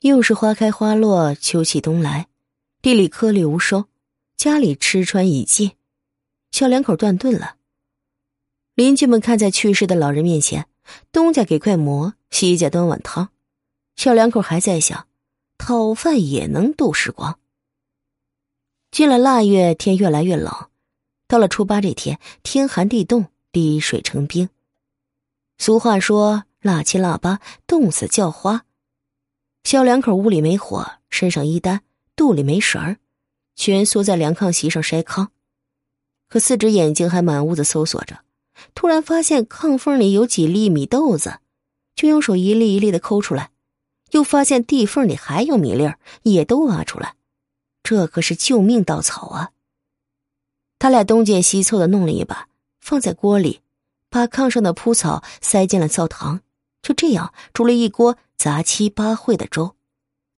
又是花开花落，秋去冬来，地里颗粒无收，家里吃穿已尽，小两口断顿了。邻居们看在去世的老人面前，东家给块馍，西家端碗汤，小两口还在想，讨饭也能度时光。进了腊月，天越来越冷，到了初八这天，天寒地冻，滴水成冰。俗话说：“腊七腊八，冻死叫花。”小两口屋里没火，身上衣单，肚里没食儿，蜷缩在凉炕席上筛糠，可四只眼睛还满屋子搜索着。突然发现炕缝里有几粒米豆子，就用手一粒一粒的抠出来，又发现地缝里还有米粒儿，也都挖出来。这可是救命稻草啊！他俩东捡西凑的弄了一把，放在锅里，把炕上的铺草塞进了灶膛，就这样煮了一锅杂七八烩的粥。